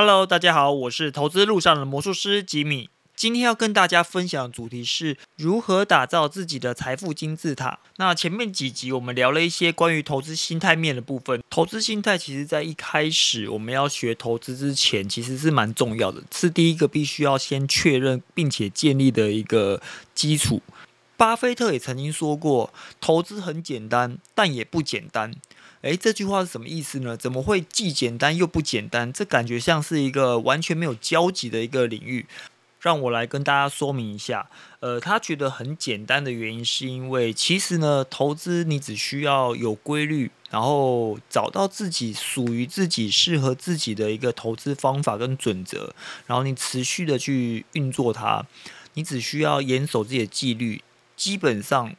Hello，大家好，我是投资路上的魔术师吉米。今天要跟大家分享的主题是如何打造自己的财富金字塔。那前面几集我们聊了一些关于投资心态面的部分。投资心态其实在一开始我们要学投资之前，其实是蛮重要的，是第一个必须要先确认并且建立的一个基础。巴菲特也曾经说过，投资很简单，但也不简单。诶，这句话是什么意思呢？怎么会既简单又不简单？这感觉像是一个完全没有交集的一个领域。让我来跟大家说明一下。呃，他觉得很简单的原因，是因为其实呢，投资你只需要有规律，然后找到自己属于自己、适合自己的一个投资方法跟准则，然后你持续的去运作它，你只需要严守自己的纪律，基本上。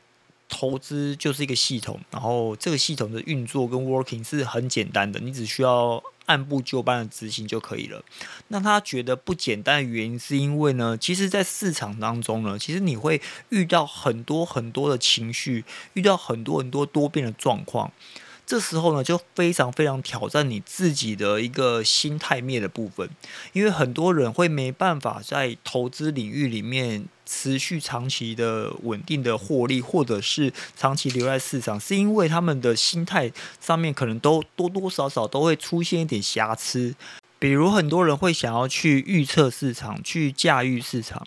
投资就是一个系统，然后这个系统的运作跟 working 是很简单的，你只需要按部就班的执行就可以了。那他觉得不简单的原因，是因为呢，其实，在市场当中呢，其实你会遇到很多很多的情绪，遇到很多很多多变的状况。这时候呢，就非常非常挑战你自己的一个心态面的部分，因为很多人会没办法在投资领域里面持续长期的稳定的获利，或者是长期留在市场，是因为他们的心态上面可能都多多少少都会出现一点瑕疵，比如很多人会想要去预测市场，去驾驭市场，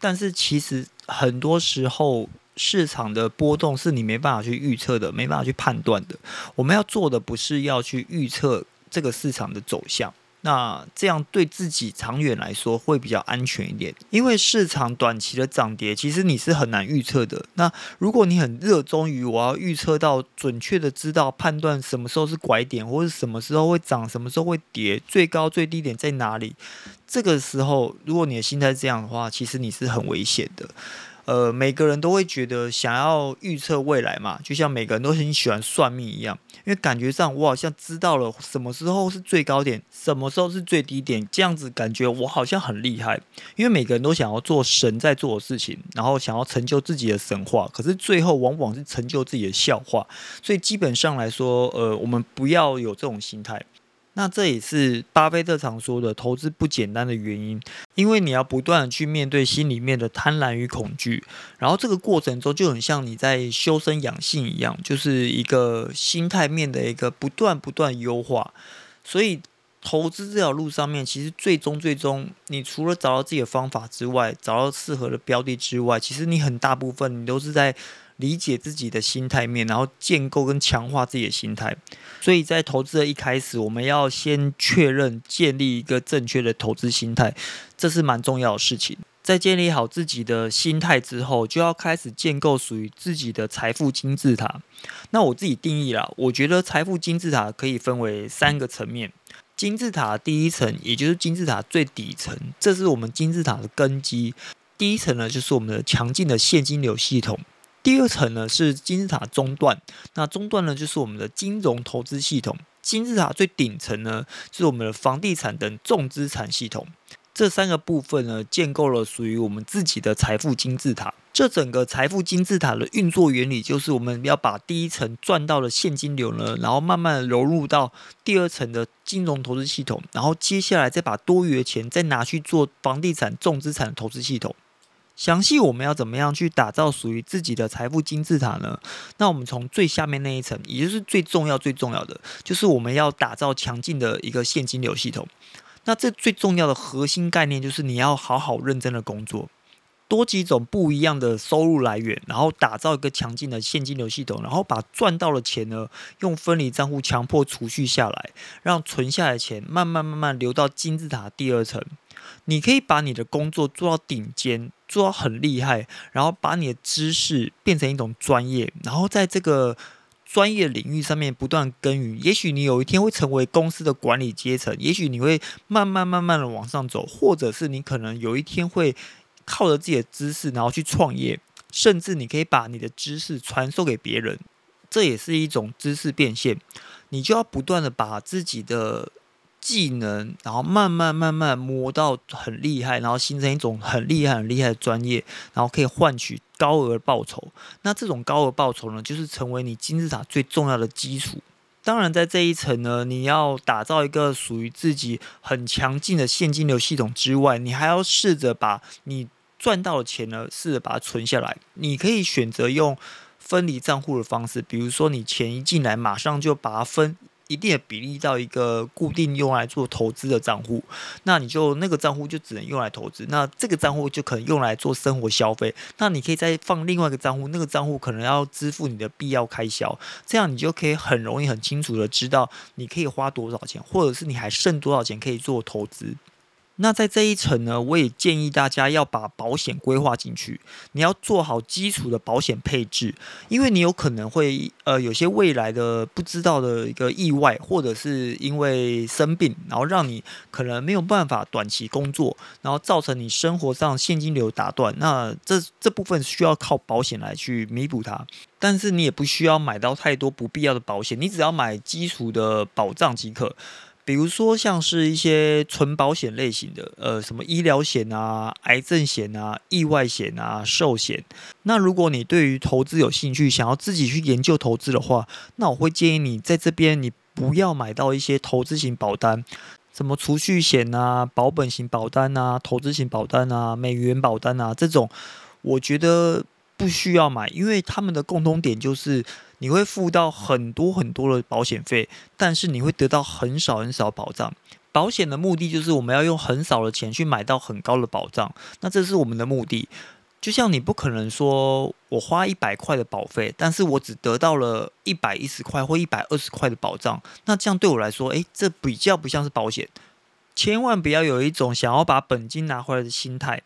但是其实很多时候。市场的波动是你没办法去预测的，没办法去判断的。我们要做的不是要去预测这个市场的走向，那这样对自己长远来说会比较安全一点。因为市场短期的涨跌，其实你是很难预测的。那如果你很热衷于我要预测到准确的知道判断什么时候是拐点，或者什么时候会涨，什么时候会跌，最高最低点在哪里，这个时候如果你的心态这样的话，其实你是很危险的。呃，每个人都会觉得想要预测未来嘛，就像每个人都很喜欢算命一样，因为感觉上我好像知道了什么时候是最高点，什么时候是最低点，这样子感觉我好像很厉害。因为每个人都想要做神在做的事情，然后想要成就自己的神话，可是最后往往是成就自己的笑话。所以基本上来说，呃，我们不要有这种心态。那这也是巴菲特常说的投资不简单的原因，因为你要不断的去面对心里面的贪婪与恐惧，然后这个过程中就很像你在修身养性一样，就是一个心态面的一个不断不断优化。所以投资这条路上面，其实最终最终，你除了找到自己的方法之外，找到适合的标的之外，其实你很大部分你都是在。理解自己的心态面，然后建构跟强化自己的心态。所以在投资的一开始，我们要先确认建立一个正确的投资心态，这是蛮重要的事情。在建立好自己的心态之后，就要开始建构属于自己的财富金字塔。那我自己定义了，我觉得财富金字塔可以分为三个层面。金字塔第一层，也就是金字塔最底层，这是我们金字塔的根基。第一层呢，就是我们的强劲的现金流系统。第二层呢是金字塔中段，那中段呢就是我们的金融投资系统。金字塔最顶层呢是我们的房地产等重资产系统。这三个部分呢建构了属于我们自己的财富金字塔。这整个财富金字塔的运作原理就是我们要把第一层赚到的现金流呢，然后慢慢的融入到第二层的金融投资系统，然后接下来再把多余的钱再拿去做房地产重资产投资系统。详细我们要怎么样去打造属于自己的财富金字塔呢？那我们从最下面那一层，也就是最重要最重要的，就是我们要打造强劲的一个现金流系统。那这最重要的核心概念就是你要好好认真的工作，多几种不一样的收入来源，然后打造一个强劲的现金流系统，然后把赚到的钱呢，用分离账户强迫储蓄下来，让存下来的钱慢慢慢慢流到金字塔第二层。你可以把你的工作做到顶尖。做到很厉害，然后把你的知识变成一种专业，然后在这个专业领域上面不断耕耘。也许你有一天会成为公司的管理阶层，也许你会慢慢慢慢的往上走，或者是你可能有一天会靠着自己的知识，然后去创业，甚至你可以把你的知识传授给别人，这也是一种知识变现。你就要不断的把自己的。技能，然后慢慢慢慢磨到很厉害，然后形成一种很厉害很厉害的专业，然后可以换取高额报酬。那这种高额报酬呢，就是成为你金字塔最重要的基础。当然，在这一层呢，你要打造一个属于自己很强劲的现金流系统之外，你还要试着把你赚到的钱呢，试着把它存下来。你可以选择用分离账户的方式，比如说你钱一进来，马上就把它分。一定的比例到一个固定用来做投资的账户，那你就那个账户就只能用来投资，那这个账户就可能用来做生活消费。那你可以再放另外一个账户，那个账户可能要支付你的必要开销，这样你就可以很容易、很清楚的知道你可以花多少钱，或者是你还剩多少钱可以做投资。那在这一层呢，我也建议大家要把保险规划进去。你要做好基础的保险配置，因为你有可能会呃有些未来的不知道的一个意外，或者是因为生病，然后让你可能没有办法短期工作，然后造成你生活上现金流打断。那这这部分需要靠保险来去弥补它，但是你也不需要买到太多不必要的保险，你只要买基础的保障即可。比如说，像是一些纯保险类型的，呃，什么医疗险啊、癌症险啊、意外险啊、寿险。那如果你对于投资有兴趣，想要自己去研究投资的话，那我会建议你在这边，你不要买到一些投资型保单，什么储蓄险啊、保本型保单啊、投资型保单啊、美元保单啊这种，我觉得不需要买，因为他们的共通点就是。你会付到很多很多的保险费，但是你会得到很少很少保障。保险的目的就是我们要用很少的钱去买到很高的保障，那这是我们的目的。就像你不可能说我花一百块的保费，但是我只得到了一百一十块或一百二十块的保障，那这样对我来说，诶，这比较不像是保险。千万不要有一种想要把本金拿回来的心态。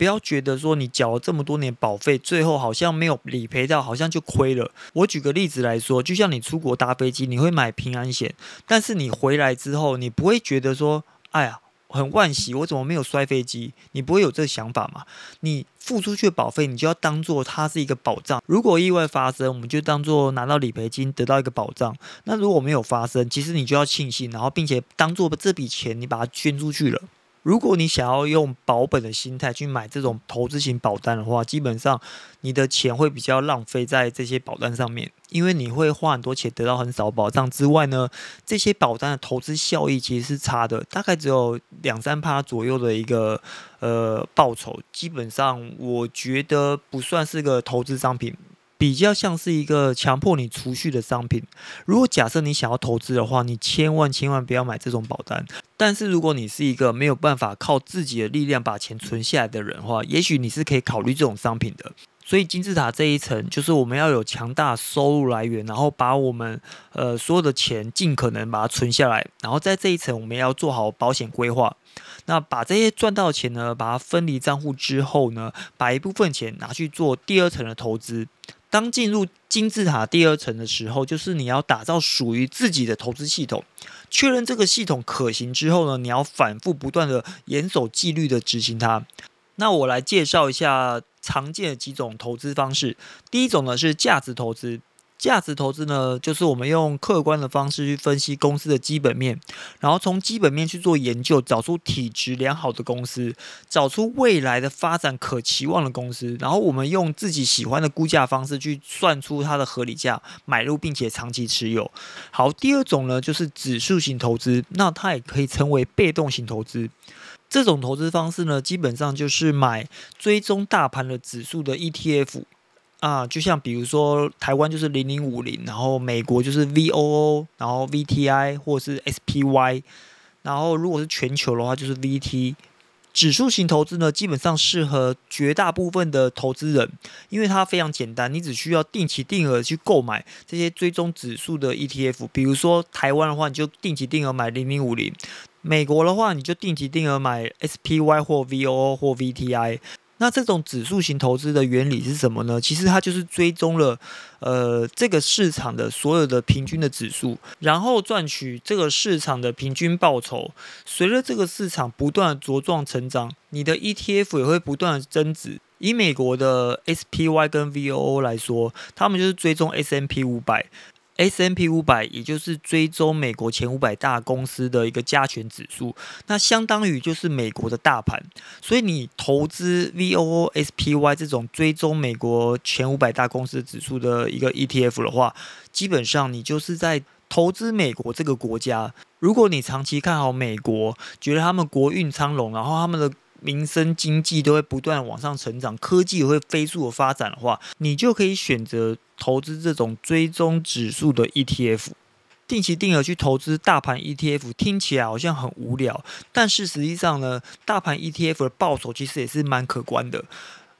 不要觉得说你缴了这么多年保费，最后好像没有理赔到，好像就亏了。我举个例子来说，就像你出国搭飞机，你会买平安险，但是你回来之后，你不会觉得说，哎呀，很万喜，我怎么没有摔飞机？你不会有这个想法嘛？你付出去的保费，你就要当做它是一个保障。如果意外发生，我们就当做拿到理赔金，得到一个保障。那如果没有发生，其实你就要庆幸，然后并且当做这笔钱，你把它捐出去了。如果你想要用保本的心态去买这种投资型保单的话，基本上你的钱会比较浪费在这些保单上面，因为你会花很多钱得到很少保障之外呢，这些保单的投资效益其实是差的，大概只有两三趴左右的一个呃报酬，基本上我觉得不算是个投资商品。比较像是一个强迫你储蓄的商品。如果假设你想要投资的话，你千万千万不要买这种保单。但是如果你是一个没有办法靠自己的力量把钱存下来的人的话，也许你是可以考虑这种商品的。所以金字塔这一层就是我们要有强大收入来源，然后把我们呃所有的钱尽可能把它存下来。然后在这一层我们要做好保险规划。那把这些赚到的钱呢，把它分离账户之后呢，把一部分钱拿去做第二层的投资。当进入金字塔第二层的时候，就是你要打造属于自己的投资系统，确认这个系统可行之后呢，你要反复不断的严守纪律的执行它。那我来介绍一下常见的几种投资方式。第一种呢是价值投资。价值投资呢，就是我们用客观的方式去分析公司的基本面，然后从基本面去做研究，找出体质良好的公司，找出未来的发展可期望的公司，然后我们用自己喜欢的估价方式去算出它的合理价，买入并且长期持有。好，第二种呢，就是指数型投资，那它也可以称为被动型投资。这种投资方式呢，基本上就是买追踪大盘的指数的 ETF。啊，就像比如说台湾就是零零五零，然后美国就是 VOO，然后 VTI 或者是 SPY，然后如果是全球的话就是 VT。指数型投资呢，基本上适合绝大部分的投资人，因为它非常简单，你只需要定期定额去购买这些追踪指数的 ETF。比如说台湾的话，你就定期定额买零零五零；美国的话，你就定期定额买 SPY 或 VOO 或 VTI。那这种指数型投资的原理是什么呢？其实它就是追踪了，呃，这个市场的所有的平均的指数，然后赚取这个市场的平均报酬。随着这个市场不断茁壮成长，你的 ETF 也会不断的增值。以美国的 SPY 跟 VOO 来说，他们就是追踪 S&P 五百。S M P 五百，也就是追踪美国前五百大公司的一个加权指数，那相当于就是美国的大盘。所以你投资 V O O S P Y 这种追踪美国前五百大公司指数的一个 E T F 的话，基本上你就是在投资美国这个国家，如果你长期看好美国，觉得他们国运昌隆，然后他们的民生经济都会不断往上成长，科技也会飞速的发展的话，你就可以选择投资这种追踪指数的 ETF。定期定额去投资大盘 ETF，听起来好像很无聊，但是实际上呢，大盘 ETF 的报酬其实也是蛮可观的。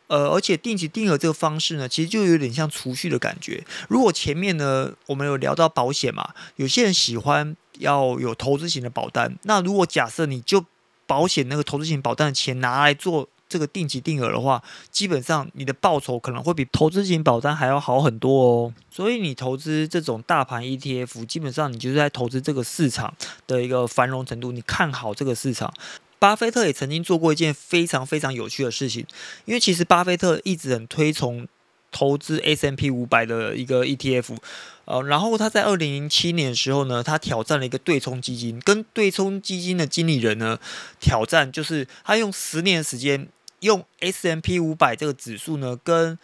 呃，而且定期定额这个方式呢，其实就有点像储蓄的感觉。如果前面呢，我们有聊到保险嘛，有些人喜欢要有投资型的保单，那如果假设你就保险那个投资型保单的钱拿来做。这个定期定额的话，基本上你的报酬可能会比投资型保单还要好很多哦。所以你投资这种大盘 ETF，基本上你就是在投资这个市场的一个繁荣程度，你看好这个市场。巴菲特也曾经做过一件非常非常有趣的事情，因为其实巴菲特一直很推崇投资 S M P 五百的一个 ETF。呃，然后他在二零零七年的时候呢，他挑战了一个对冲基金，跟对冲基金的经理人呢挑战，就是他用十年时间。用 S M P 五百这个指数呢，跟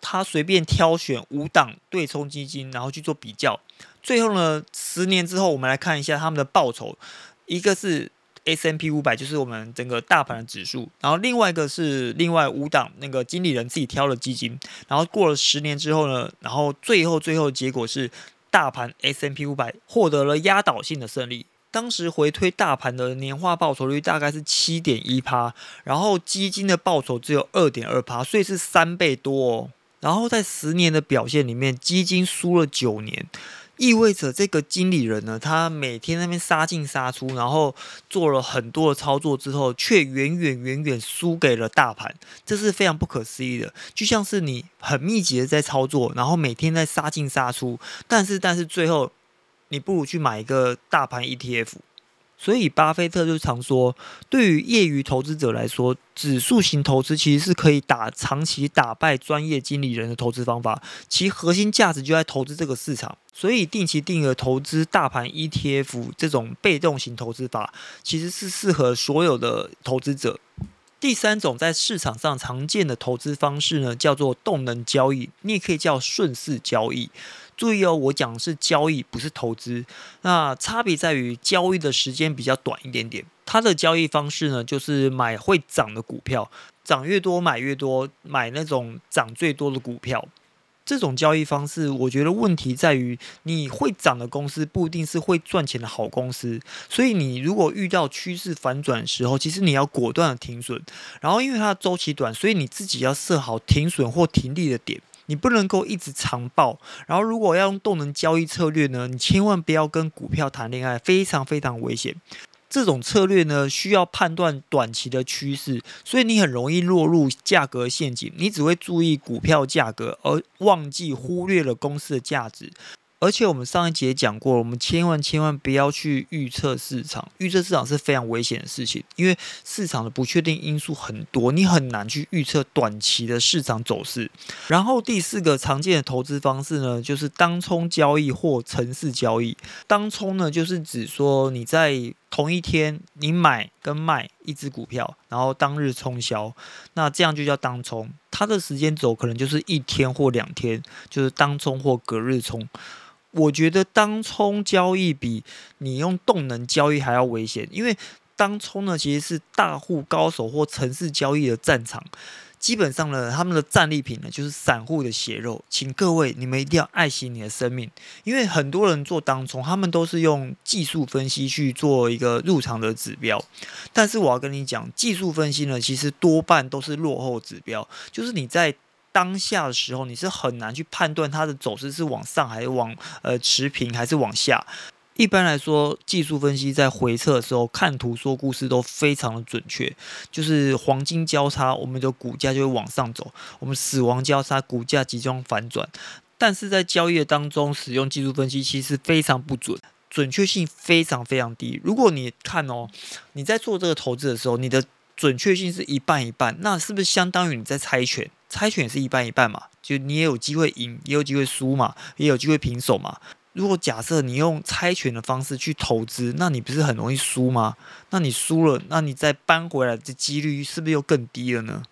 他随便挑选五档对冲基金，然后去做比较。最后呢，十年之后，我们来看一下他们的报酬。一个是 S M P 五百，就是我们整个大盘的指数，然后另外一个是另外五档那个经理人自己挑的基金。然后过了十年之后呢，然后最后最后结果是大盘 S M P 五百获得了压倒性的胜利。当时回推大盘的年化报酬率大概是七点一趴，然后基金的报酬只有二点二趴，所以是三倍多哦。然后在十年的表现里面，基金输了九年，意味着这个经理人呢，他每天那边杀进杀出，然后做了很多的操作之后，却远远远远输给了大盘，这是非常不可思议的。就像是你很密集的在操作，然后每天在杀进杀出，但是但是最后。你不如去买一个大盘 ETF，所以巴菲特就常说，对于业余投资者来说，指数型投资其实是可以打长期打败专业经理人的投资方法，其核心价值就在投资这个市场。所以定期定额投资大盘 ETF 这种被动型投资法，其实是适合所有的投资者。第三种在市场上常见的投资方式呢，叫做动能交易，你也可以叫顺势交易。注意哦，我讲的是交易，不是投资。那差别在于交易的时间比较短一点点。它的交易方式呢，就是买会涨的股票，涨越多买越多，买那种涨最多的股票。这种交易方式，我觉得问题在于，你会涨的公司不一定是会赚钱的好公司。所以你如果遇到趋势反转的时候，其实你要果断的停损。然后因为它的周期短，所以你自己要设好停损或停利的点。你不能够一直长报，然后如果要用动能交易策略呢，你千万不要跟股票谈恋爱，非常非常危险。这种策略呢，需要判断短期的趋势，所以你很容易落入价格陷阱。你只会注意股票价格，而忘记忽略了公司的价值。而且我们上一节讲过，我们千万千万不要去预测市场，预测市场是非常危险的事情，因为市场的不确定因素很多，你很难去预测短期的市场走势。然后第四个常见的投资方式呢，就是当冲交易或城市交易。当冲呢，就是指说你在同一天你买跟卖一只股票，然后当日冲销，那这样就叫当冲。它的时间轴可能就是一天或两天，就是当冲或隔日冲。我觉得当冲交易比你用动能交易还要危险，因为当冲呢其实是大户高手或城市交易的战场。基本上呢，他们的战利品呢就是散户的血肉。请各位你们一定要爱惜你的生命，因为很多人做当冲，他们都是用技术分析去做一个入场的指标。但是我要跟你讲，技术分析呢其实多半都是落后指标，就是你在。当下的时候，你是很难去判断它的走势是往上还是往呃持平还是往下。一般来说，技术分析在回撤的时候看图说故事都非常的准确。就是黄金交叉，我们的股价就会往上走；我们死亡交叉，股价即将反转。但是在交易当中使用技术分析，其实非常不准，准确性非常非常低。如果你看哦，你在做这个投资的时候，你的准确性是一半一半，那是不是相当于你在猜拳？猜拳是一半一半嘛，就你也有机会赢，也有机会输嘛，也有机会平手嘛。如果假设你用猜拳的方式去投资，那你不是很容易输吗？那你输了，那你再扳回来的几率是不是又更低了呢？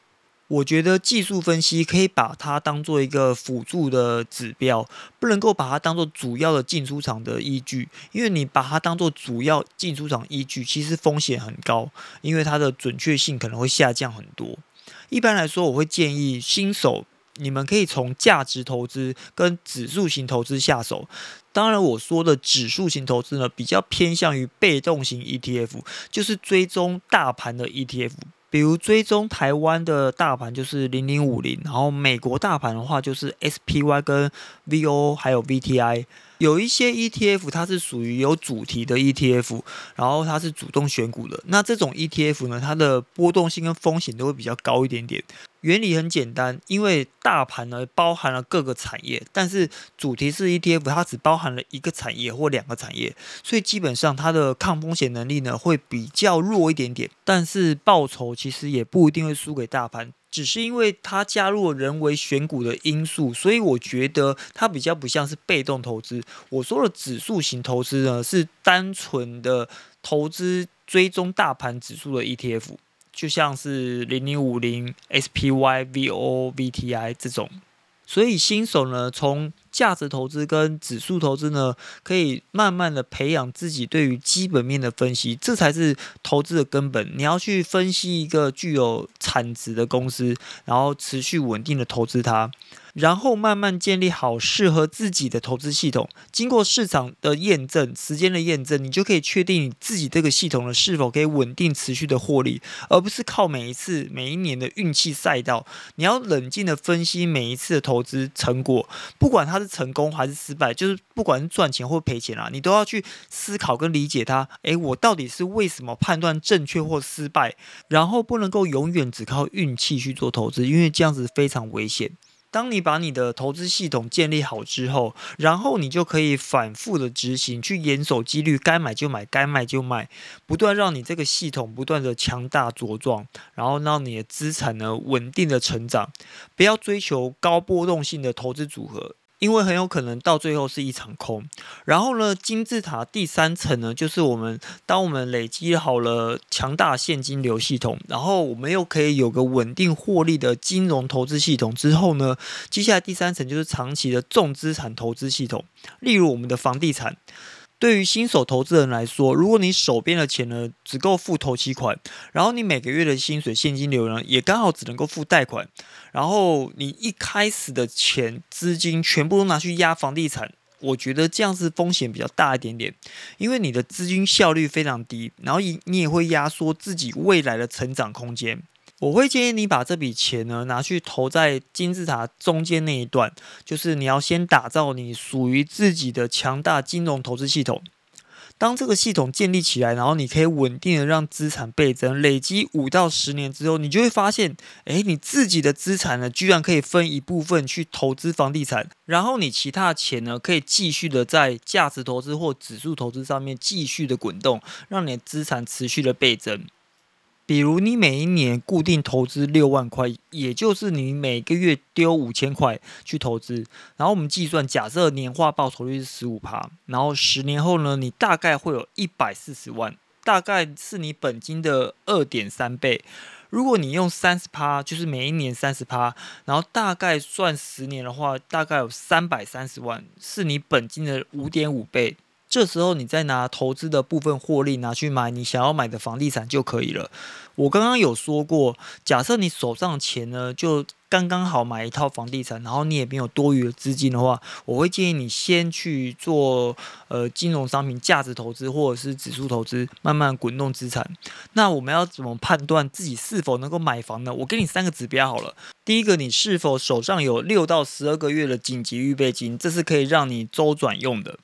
我觉得技术分析可以把它当做一个辅助的指标，不能够把它当做主要的进出场的依据。因为你把它当做主要进出场依据，其实风险很高，因为它的准确性可能会下降很多。一般来说，我会建议新手你们可以从价值投资跟指数型投资下手。当然，我说的指数型投资呢，比较偏向于被动型 ETF，就是追踪大盘的 ETF。比如追踪台湾的大盘就是零零五零，然后美国大盘的话就是 SPY 跟 VO 还有 VTI。有一些 ETF 它是属于有主题的 ETF，然后它是主动选股的。那这种 ETF 呢，它的波动性跟风险都会比较高一点点。原理很简单，因为大盘呢包含了各个产业，但是主题式 ETF 它只包含了一个产业或两个产业，所以基本上它的抗风险能力呢会比较弱一点点。但是报酬其实也不一定会输给大盘。只是因为它加入了人为选股的因素，所以我觉得它比较不像是被动投资。我说的指数型投资呢，是单纯的投资追踪大盘指数的 ETF，就像是零零五零、SPY、VO、VTI 这种。所以新手呢，从价值投资跟指数投资呢，可以慢慢的培养自己对于基本面的分析，这才是投资的根本。你要去分析一个具有产值的公司，然后持续稳定的投资它。然后慢慢建立好适合自己的投资系统，经过市场的验证、时间的验证，你就可以确定你自己这个系统呢是否可以稳定持续的获利，而不是靠每一次、每一年的运气赛道。你要冷静的分析每一次的投资成果，不管它是成功还是失败，就是不管是赚钱或赔钱啊，你都要去思考跟理解它。诶，我到底是为什么判断正确或失败？然后不能够永远只靠运气去做投资，因为这样子非常危险。当你把你的投资系统建立好之后，然后你就可以反复的执行，去严守纪律，该买就买，该卖就卖，不断让你这个系统不断的强大茁壮，然后让你的资产呢稳定的成长，不要追求高波动性的投资组合。因为很有可能到最后是一场空。然后呢，金字塔第三层呢，就是我们当我们累积好了强大现金流系统，然后我们又可以有个稳定获利的金融投资系统之后呢，接下来第三层就是长期的重资产投资系统，例如我们的房地产。对于新手投资人来说，如果你手边的钱呢只够付头期款，然后你每个月的薪水现金流呢也刚好只能够付贷款，然后你一开始的钱资金全部都拿去压房地产，我觉得这样是风险比较大一点点，因为你的资金效率非常低，然后你你也会压缩自己未来的成长空间。我会建议你把这笔钱呢拿去投在金字塔中间那一段，就是你要先打造你属于自己的强大金融投资系统。当这个系统建立起来，然后你可以稳定的让资产倍增，累积五到十年之后，你就会发现，哎，你自己的资产呢，居然可以分一部分去投资房地产，然后你其他钱呢，可以继续的在价值投资或指数投资上面继续的滚动，让你的资产持续的倍增。比如你每一年固定投资六万块，也就是你每个月丢五千块去投资，然后我们计算，假设年化报酬率是十五趴，然后十年后呢，你大概会有一百四十万，大概是你本金的二点三倍。如果你用三十趴，就是每一年三十趴，然后大概算十年的话，大概有三百三十万，是你本金的五点五倍。这时候，你再拿投资的部分获利拿去买你想要买的房地产就可以了。我刚刚有说过，假设你手上钱呢，就刚刚好买一套房地产，然后你也没有多余的资金的话，我会建议你先去做呃金融商品价值投资或者是指数投资，慢慢滚动资产。那我们要怎么判断自己是否能够买房呢？我给你三个指标好了。第一个，你是否手上有六到十二个月的紧急预备金，这是可以让你周转用的。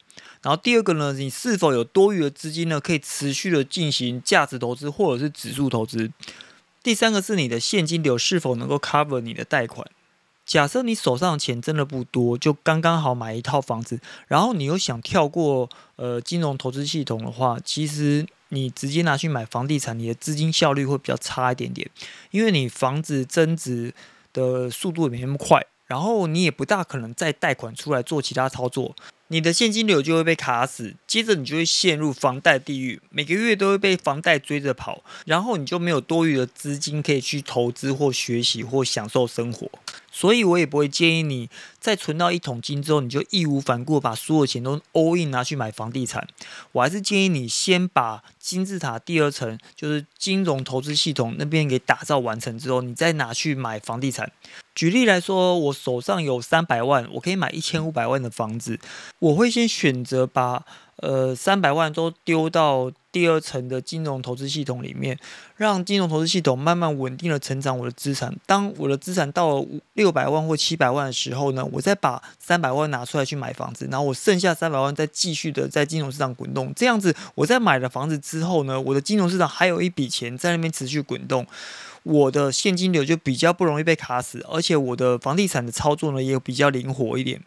然后第二个呢，你是否有多余的资金呢？可以持续的进行价值投资或者是指数投资。第三个是你的现金流是否能够 cover 你的贷款。假设你手上的钱真的不多，就刚刚好买一套房子，然后你又想跳过呃金融投资系统的话，其实你直接拿去买房地产，你的资金效率会比较差一点点，因为你房子增值的速度也没那么快，然后你也不大可能再贷款出来做其他操作。你的现金流就会被卡死，接着你就会陷入房贷地狱，每个月都会被房贷追着跑，然后你就没有多余的资金可以去投资或学习或享受生活。所以我也不会建议你在存到一桶金之后，你就义无反顾把所有钱都 all in 拿去买房地产。我还是建议你先把金字塔第二层，就是金融投资系统那边给打造完成之后，你再拿去买房地产。举例来说，我手上有三百万，我可以买一千五百万的房子，我会先选择把。呃，三百万都丢到第二层的金融投资系统里面，让金融投资系统慢慢稳定的成长我的资产。当我的资产到了六百万或七百万的时候呢，我再把三百万拿出来去买房子，然后我剩下三百万再继续的在金融市场滚动。这样子，我在买了房子之后呢，我的金融市场还有一笔钱在那边持续滚动，我的现金流就比较不容易被卡死，而且我的房地产的操作呢也比较灵活一点。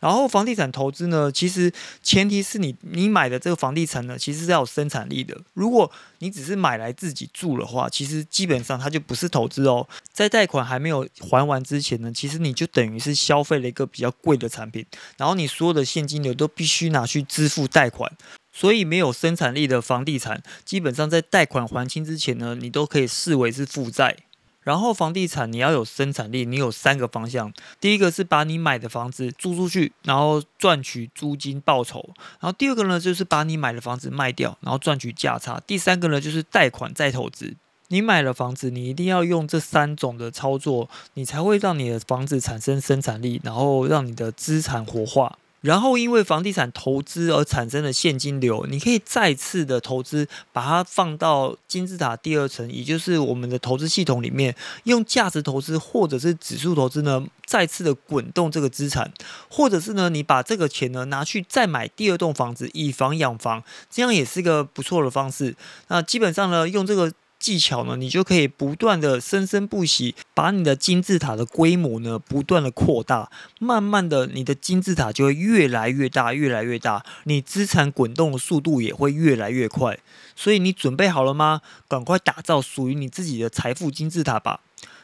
然后房地产投资呢，其实前提是你你买的这个房地产呢，其实是要有生产力的。如果你只是买来自己住的话，其实基本上它就不是投资哦。在贷款还没有还完之前呢，其实你就等于是消费了一个比较贵的产品，然后你所有的现金流都必须拿去支付贷款。所以没有生产力的房地产，基本上在贷款还清之前呢，你都可以视为是负债。然后房地产你要有生产力，你有三个方向。第一个是把你买的房子租出去，然后赚取租金报酬。然后第二个呢，就是把你买的房子卖掉，然后赚取价差。第三个呢，就是贷款再投资。你买了房子，你一定要用这三种的操作，你才会让你的房子产生生产力，然后让你的资产活化。然后，因为房地产投资而产生的现金流，你可以再次的投资，把它放到金字塔第二层，也就是我们的投资系统里面，用价值投资或者是指数投资呢，再次的滚动这个资产，或者是呢，你把这个钱呢拿去再买第二栋房子，以房养房，这样也是个不错的方式。那基本上呢，用这个。技巧呢，你就可以不断的生生不息，把你的金字塔的规模呢不断的扩大，慢慢的你的金字塔就会越来越大，越来越大，你资产滚动的速度也会越来越快。所以你准备好了吗？赶快打造属于你自己的财富金字塔吧。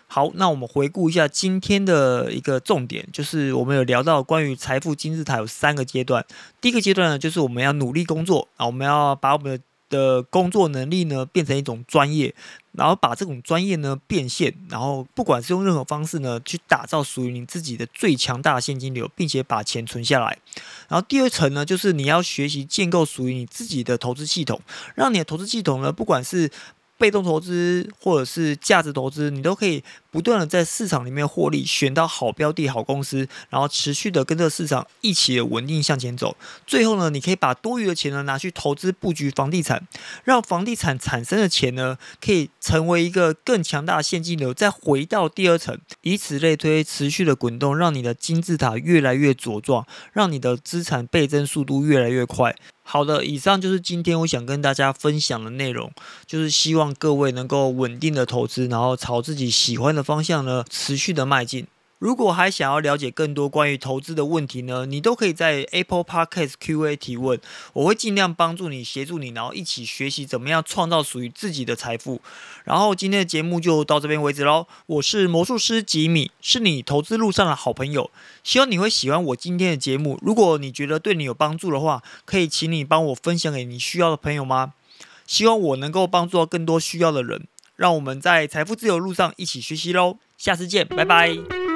好，那我们回顾一下今天的一个重点，就是我们有聊到关于财富金字塔有三个阶段。第一个阶段呢，就是我们要努力工作啊，我们要把我们的的工作能力呢，变成一种专业，然后把这种专业呢变现，然后不管是用任何方式呢，去打造属于你自己的最强大的现金流，并且把钱存下来。然后第二层呢，就是你要学习建构属于你自己的投资系统，让你的投资系统呢，不管是被动投资或者是价值投资，你都可以不断的在市场里面获利，选到好标的、好公司，然后持续的跟这个市场一起稳定向前走。最后呢，你可以把多余的钱呢拿去投资布局房地产，让房地产产生的钱呢可以成为一个更强大的现金流，再回到第二层，以此类推，持续的滚动，让你的金字塔越来越茁壮，让你的资产倍增速度越来越快。好的，以上就是今天我想跟大家分享的内容，就是希望各位能够稳定的投资，然后朝自己喜欢的方向呢持续的迈进。如果还想要了解更多关于投资的问题呢，你都可以在 Apple Podcast Q&A 提问，我会尽量帮助你、协助你，然后一起学习怎么样创造属于自己的财富。然后今天的节目就到这边为止喽。我是魔术师吉米，是你投资路上的好朋友。希望你会喜欢我今天的节目。如果你觉得对你有帮助的话，可以请你帮我分享给你需要的朋友吗？希望我能够帮助到更多需要的人。让我们在财富自由路上一起学习喽。下次见，拜拜。